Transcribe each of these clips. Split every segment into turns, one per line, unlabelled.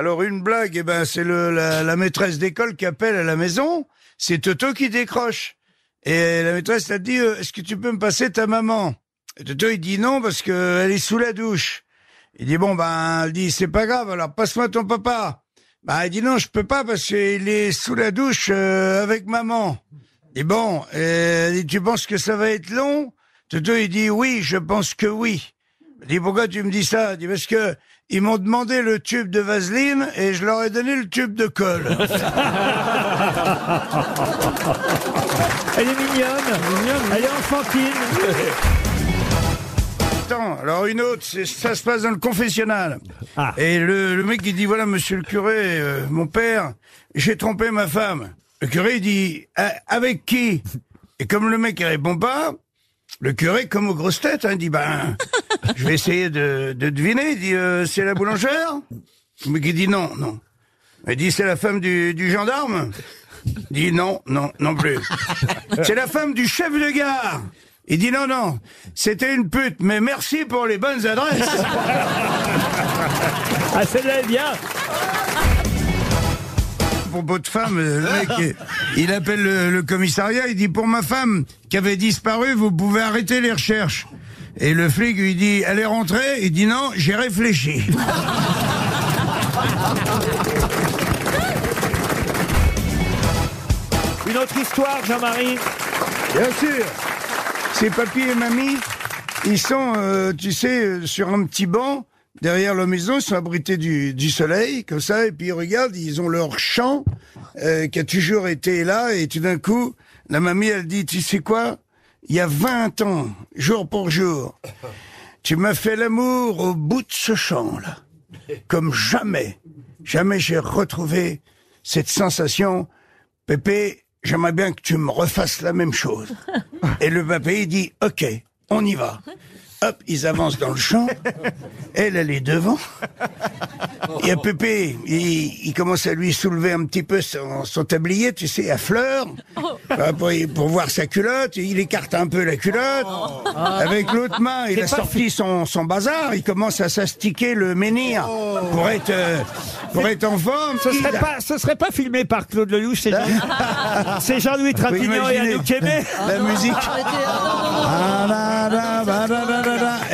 Alors une blague, eh ben c'est la, la maîtresse d'école qui appelle à la maison. C'est Toto qui décroche. Et la maîtresse a dit euh, Est-ce que tu peux me passer ta maman? Et Toto il dit non parce que elle est sous la douche. Il dit bon ben elle dit c'est pas grave alors passe-moi ton papa. Bah il dit non je peux pas parce qu'il est sous la douche euh, avec maman. Et bon, euh, elle dit, tu penses que ça va être long? Toto il dit oui je pense que oui. Dit pourquoi tu me dis ça? Dit parce que ils m'ont demandé le tube de vaseline et je leur ai donné le tube de colle.
Elle est mignonne. Elle est enfantine.
Attends, alors une autre, ça se passe dans le confessionnal.
Ah.
Et le, le mec il dit voilà monsieur le curé, euh, mon père, j'ai trompé ma femme. Le curé il dit Ah, avec qui? Et comme le mec il répond pas, le curé comme aux grosses têtes, hein, il dit ben je vais essayer de, de deviner. Il dit euh, c'est la boulangère. Mec il dit non non. Il dit c'est la femme du, du gendarme. Il dit non non non plus. C'est la femme du chef de gare. Il dit non, non, c'était une pute, mais merci pour les bonnes adresses.
Ah, bien.
Propos de femme, le mec, il appelle le, le commissariat, il dit pour ma femme qui avait disparu, vous pouvez arrêter les recherches. Et le flic lui dit, elle est rentrée? Il dit non, j'ai réfléchi.
Une autre histoire, Jean-Marie?
Bien sûr. C'est papy et mamie, ils sont, euh, tu sais, euh, sur un petit banc derrière leur maison, ils sont abrités du, du soleil, comme ça, et puis ils regardent, ils ont leur champ euh, qui a toujours été là, et tout d'un coup, la mamie, elle dit, tu sais quoi? Il y a 20 ans, jour pour jour, tu m'as fait l'amour au bout de ce champ-là, comme jamais, jamais j'ai retrouvé cette sensation. Pépé, j'aimerais bien que tu me refasses la même chose. Et le papé, il dit, OK, on y va. Hop, ils avancent dans le champ. Elle, elle est devant. Il y a Pépé, il, il commence à lui soulever un petit peu son, son tablier, tu sais, à fleurs, euh, pour, pour voir sa culotte. Il écarte un peu la culotte. Avec l'autre main, il a sorti son, son bazar. Il commence à s'astiquer le menhir pour être, euh, pour être en forme.
Ce serait pas, ce serait pas filmé par Claude Lelouch, c'est Jean- Jean-Louis
Vous
Trintignant et Anouk Aimé.
la musique.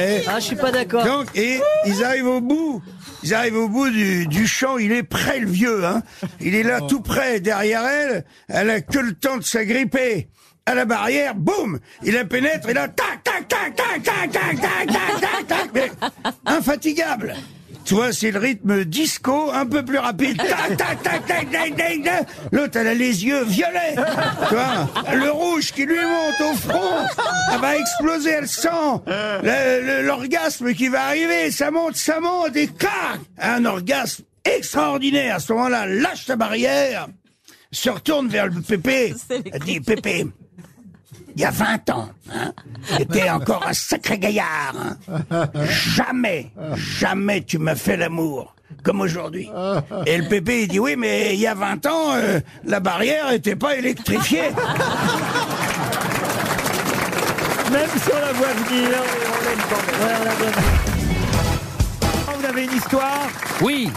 Ah. Et
Ah, je suis pas d'accord.
donc, et ils arrivent au bout. Ils arrivent au bout du, du champ. Il est prêt, le vieux. Hein. Il est là, tout près, derrière elle. Elle a que le temps de s'agripper à la barrière. Boum Il la pénètre. Et là, tac, tac, tac, tac, tac, tac, tac, tac, tac, tac. Mais infatigable. Tu vois, c'est le rythme disco, un peu plus rapide. Tac, tac, tac, tac, tac, tac, tac. L'autre, elle a les yeux violets. Tu vois, le rouge qui lui monte au front. Elle va exploser, elle sent l'orgasme qui va arriver. Ça monte, ça monte et clac Un orgasme extraordinaire. À ce moment-là, lâche ta barrière, se retourne vers le Pépé. Elle dit, Pépé, il y a 20 ans, hein, t'étais encore un sacré gaillard. hein. Jamais, jamais tu m'as fait l'amour comme aujourd'hui. Et le pépé, il dit oui, mais il y a 20 ans, euh, la barrière était pas électrifiée.
Même sur la voie de Nil. Ouais, on la donne. Oh, Vous avez une histoire?
Oui,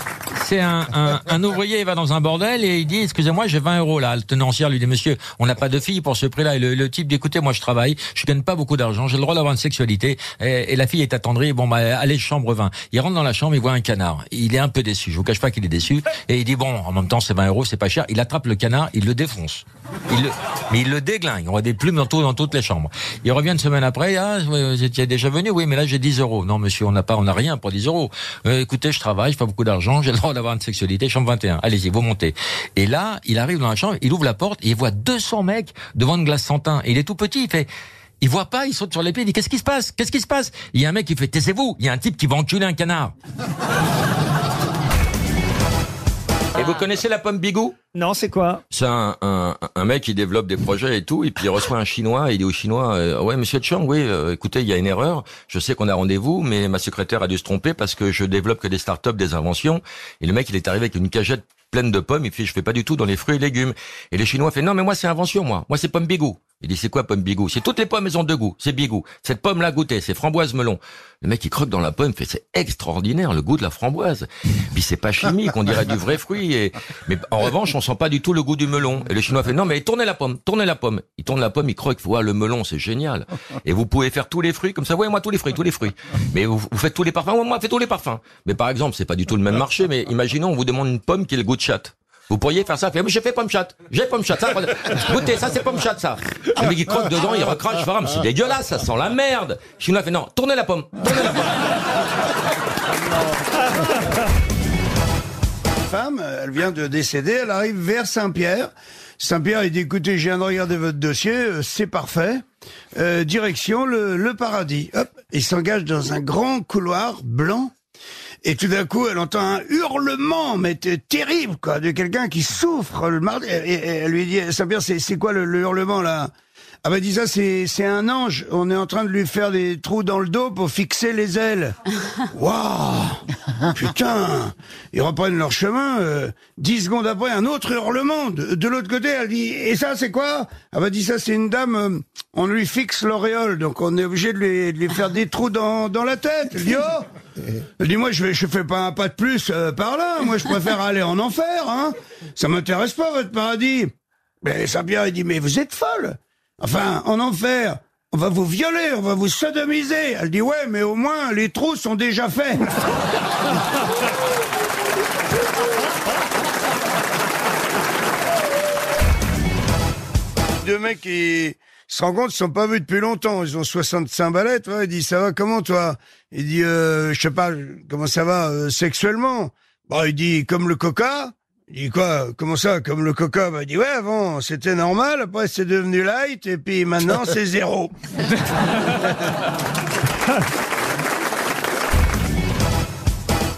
c'est un, un, un ouvrier, il va dans un bordel et il dit, excusez-moi, j'ai 20 euros là. Le tenancière lui dit, monsieur, on n'a pas de fille pour ce prix-là. Et le, le type dit, écoutez, moi je travaille, je gagne pas beaucoup d'argent, j'ai le droit d'avoir une sexualité. Et, et la fille est attendrie, bon, bah, allez, chambre 20. Il rentre dans la chambre, il voit un canard. Il est un peu déçu, je vous cache pas qu'il est déçu. Et il dit, bon, en même temps, c'est 20 euros, c'est pas cher. Il attrape le canard, il le défonce. Il le, mais il le déglingue. On voit des plumes dans, tout, dans toutes les chambres. Il revient une semaine après. Ah, étiez déjà venu Oui, mais là j'ai 10 euros. Non, monsieur, on n'a pas, rien pour 10 euros. Euh, écoutez, je travaille, fais beaucoup d'argent, j'ai le droit d'avoir une sexualité. Chambre 21. Allez-y, vous montez. Et là, il arrive dans la chambre, il ouvre la porte et il voit 200 mecs devant une glace Santin. Et il est tout petit. Il fait. Il voit pas, il saute sur les pieds, il dit qu'est-ce qui se passe? Qu'est-ce qui se passe? Il y a un mec qui fait taisez-vous, il y a un type qui va enculer un canard. Vous connaissez la pomme bigou?
Non, c'est quoi?
C'est un, un, un mec qui développe des projets et tout, et puis il reçoit un Chinois, et il dit au Chinois, euh, ouais Monsieur Chang, oui, euh, écoutez, il y a une erreur, je sais qu'on a rendez-vous, mais ma secrétaire a dû se tromper parce que je développe que des startups, des inventions, et le mec il est arrivé avec une cagette pleine de pommes, il fait je fais pas du tout dans les fruits et légumes. Et le Chinois fait non mais moi c'est invention moi, moi c'est pomme bigou. Il dit, c'est quoi pomme bigou C'est toutes les pommes, elles ont deux goûts. C'est bigou. Cette pomme-là, goûtez, c'est framboise melon. Le mec, il croque dans la pomme, fait, c'est extraordinaire, le goût de la framboise. Puis c'est pas chimique, on dirait du vrai fruit. Et... Mais en revanche, on sent pas du tout le goût du melon. Et le chinois fait, non, mais tournez la pomme, tournez la pomme. Il tourne la pomme, il croque, voit le melon, c'est génial. Et vous pouvez faire tous les fruits comme ça. Ouais, moi, tous les fruits, tous les fruits. Mais vous, vous faites tous les parfums. Ouais, moi, fais tous les parfums. Mais par exemple, c'est pas du tout le même marché, mais imaginons, on vous demande une pomme qui a le goût de chatte. Vous pourriez faire ça, faire, mais j'ai fait pomme chatte, j'ai pomme chatte, ça, goûtez, ça c'est pomme chatte, ça. Le mec il croque dedans, il recrache, mais c'est dégueulasse, ça sent la merde. Le Chinois fait non, tournez la pomme, tournez la pomme.
femme, elle vient de décéder, elle arrive vers Saint-Pierre. Saint-Pierre, il dit, écoutez, je viens de regarder votre dossier, euh, c'est parfait. Euh, direction le, le paradis. Hop, il s'engage dans un grand couloir blanc. Et tout d'un coup, elle entend un hurlement, mais terrible, quoi, de quelqu'un qui souffre. Le mardi. Et, elle lui dit, Saint-Pierre, c'est, c'est quoi le hurlement, là? Ah bah dis ça, c'est, c'est un ange. On est en train de lui faire des trous dans le dos pour fixer les ailes. Waouh Putain Ils reprennent leur chemin. euh, dix secondes après, un autre hurlement. De, de l'autre côté, elle dit Et ça, c'est quoi? Ah bah dis ça, c'est une dame. euh, on lui fixe l'auréole, donc on est obligé de lui, de lui faire des trous dans, dans la tête. Elle dit Oh Elle dit Moi, je vais, je fais pas un pas de plus euh, par là. Moi, je préfère aller en enfer. Hein ça m'intéresse pas votre paradis. Mais Saint-Pierre, il dit Mais vous êtes folle Enfin, en enfer. On va vous violer, on va vous sodomiser. Elle dit ouais, mais au moins les trous sont déjà faits. Deux mecs qui se rendent compte, ils sont pas vus depuis longtemps. Ils ont 65 balais, toi. Il dit ça va comment toi? Il dit euh, je sais pas comment ça va euh, sexuellement? Bon, il dit comme le coca. Il dit quoi Comment ça Comme le coca? Bah, Il dit ouais, avant c'était normal, après c'est devenu light, et puis maintenant c'est zéro.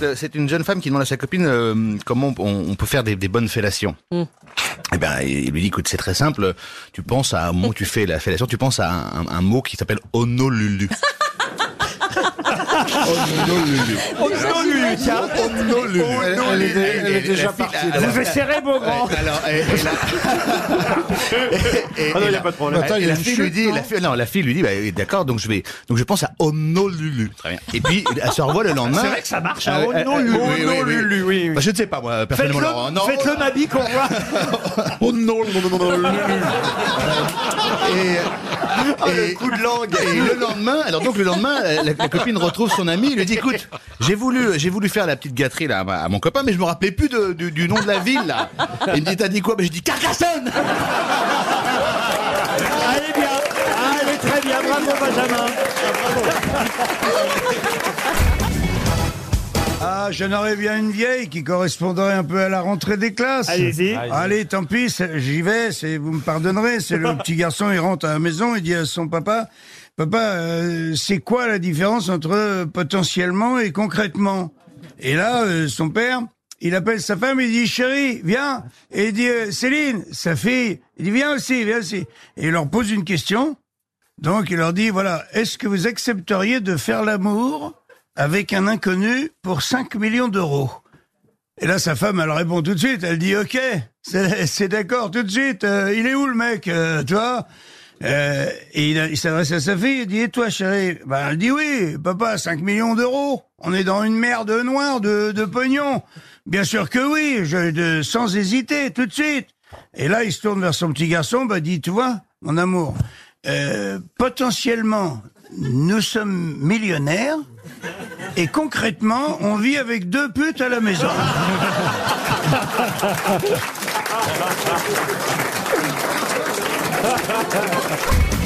Euh, C'est une jeune femme qui demande à sa copine euh, comment on, on peut faire des, des bonnes fellations. Eh ben, il lui dit, écoute, c'est très simple. Tu penses à un mot, tu fais la fellation, tu penses à un, un- un mot qui s'appelle honolulu. honolulu.
Oh non, lui, tiens.
Honolulu. Elle, elle est, elle est déjà partie.
Vous essayerez, beau grand.
Alors, et, et la... et,
Ah non,
et
y a
la-
pas de problème.
et la fille lui dit, la fille, non, la fille lui dit, bah, d'accord, donc je vais, donc je pense à Honolulu. Très bien. Et puis, elle se revoit le lendemain.
C'est vrai que ça marche,
Ah,
hein.
ouais,
Honolulu.
oui, oui, oui, oui.
Honolulu, oui, oui.
Bah, je ne sais pas, moi, personnellement, Laurent.
Faites-le,
Non.
faites-le, Mabi, qu'on voit.
Oh non, Et, et,
coup de langue.
et le lendemain, alors donc le lendemain, la, la copine retrouve son ami, il lui dit écoute, j'ai voulu, j'ai voulu faire la petite gâterie là à, mon copain, mais je me rappelais plus de- du, du nom de la ville là. Et il me dit t'as dit quoi? Ben j'ai dit Carcassonne.
Allez bien. Allez très bien. Bravo, Benjamin.
Ah, j'en aurais bien une vieille qui correspondrait un peu à la rentrée des classes.
Allez-y.
Allez, tant pis, c'est- j'y vais, c'est, vous me pardonnerez, c'est le petit garçon, il rentre à la maison, il dit à son papa, papa, euh, c'est quoi la différence entre euh, potentiellement et concrètement? Et là, euh, son père, il appelle sa femme, il dit, chérie, viens. Et il dit, euh, Céline, sa fille, il dit, viens aussi, viens aussi. Et il leur pose une question. Donc il leur dit, voilà, est-ce que vous accepteriez de faire l'amour? Avec un inconnu pour 5 millions d'euros. Et là, sa femme, elle répond tout de suite, elle dit, ok, c'est d'accord, tout de suite, euh, il est où le mec, euh, tu vois? Euh, Et il, s'adresse à sa fille, il dit, et toi chérie? Ben, Elle dit, oui, papa, 5 millions d'euros, on est dans une merde noire de, de pognon. Bien sûr que oui, sans hésiter, tout de suite. Et là, il se tourne vers son petit garçon, bah, dit, tu vois, mon amour, potentiellement, nous sommes millionnaires et concrètement, on vit avec deux putes à la maison.